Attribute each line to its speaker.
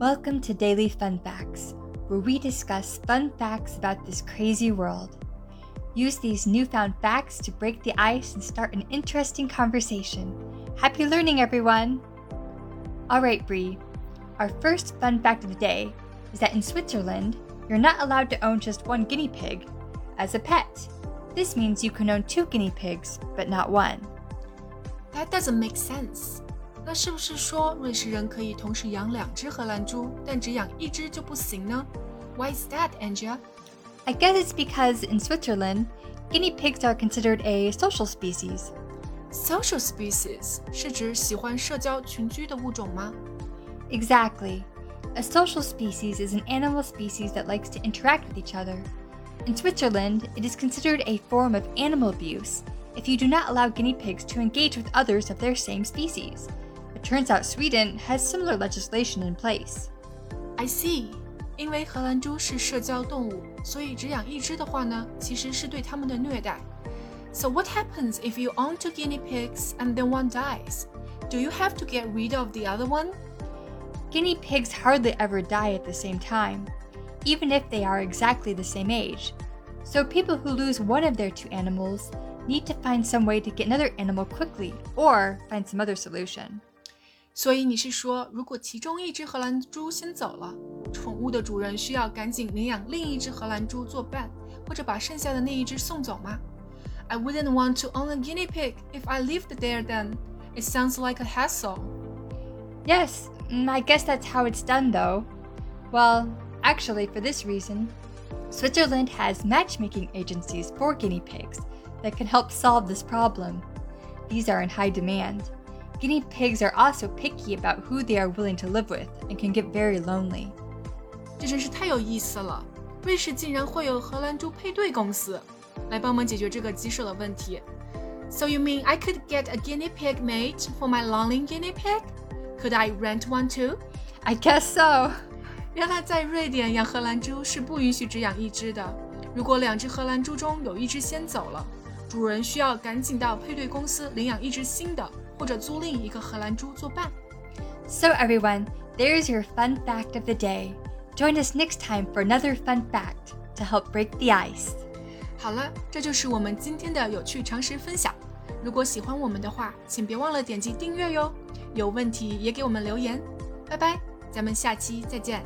Speaker 1: Welcome to Daily Fun Facts, where we discuss fun facts about this crazy world. Use these newfound facts to break the ice and start an interesting conversation. Happy learning, everyone! All right, Bree. Our first fun fact of the day is that in Switzerland, you're not allowed to own just one guinea pig as a pet. This means you can own two guinea pigs, but not one.
Speaker 2: That doesn't make sense. 那是不是说瑞士人可以同时养两只荷兰猪，但只养一只就不行呢？Why is that, Angela?
Speaker 1: I guess it's because in Switzerland, guinea pigs are considered a social species.
Speaker 2: Social species 是指喜欢社交群居的物种吗
Speaker 1: Exactly. A social species is an animal species that likes to interact with each other. In Switzerland, it is considered a form of animal abuse if you do not allow guinea pigs to engage with others of their same species. It turns out Sweden has similar legislation in place.
Speaker 2: I see. 因为荷兰猪是社交动物，所以只养一只的话呢，其实是对它们的虐待。So what happens if you own two guinea pigs and then one dies? Do you have to get rid of the other one?
Speaker 1: Guinea pigs hardly ever die at the same time, even if they are exactly the same age. So people who lose one of their two animals need to find some way to get another animal quickly or find some other solution.
Speaker 2: 所以你是说，如果其中一只荷兰猪先走了，宠物的主人需要赶紧领养另一只荷兰猪作伴，或者把剩下的那一只送走吗？I wouldn't want to own a guinea pig if I lived there. Then it sounds like a hassle.
Speaker 1: Yes, mm, I guess that's how it's done though. Well, actually, for this reason, Switzerland has matchmaking agencies for guinea pigs that can help solve this problem. These are in high demand. Guinea pigs are also picky about who they are willing to live with and can get very lonely.
Speaker 2: 这真是太有意思了！瑞士竟然会有荷兰猪配对公司来帮忙解决这个棘手的问题。So you mean I could get a guinea pig mate for my lonely guinea pig? Could I rent one too?
Speaker 1: I guess so.
Speaker 2: 原来在瑞典养荷兰猪是不允许只养一只的。如果两只荷兰猪中有一只先走了，主人需要赶紧到配对公司领养一只新的， 或者租赁一个荷兰猪作伴。
Speaker 1: So, everyone, there's your fun fact of the day. Join us next time for another fun fact to help break the ice.
Speaker 2: 好了，这就是我们今天的有趣常识分享。如果喜欢我们的话，请别忘了点击订阅哟。有问题也给我们留言。拜拜，咱们下期再见。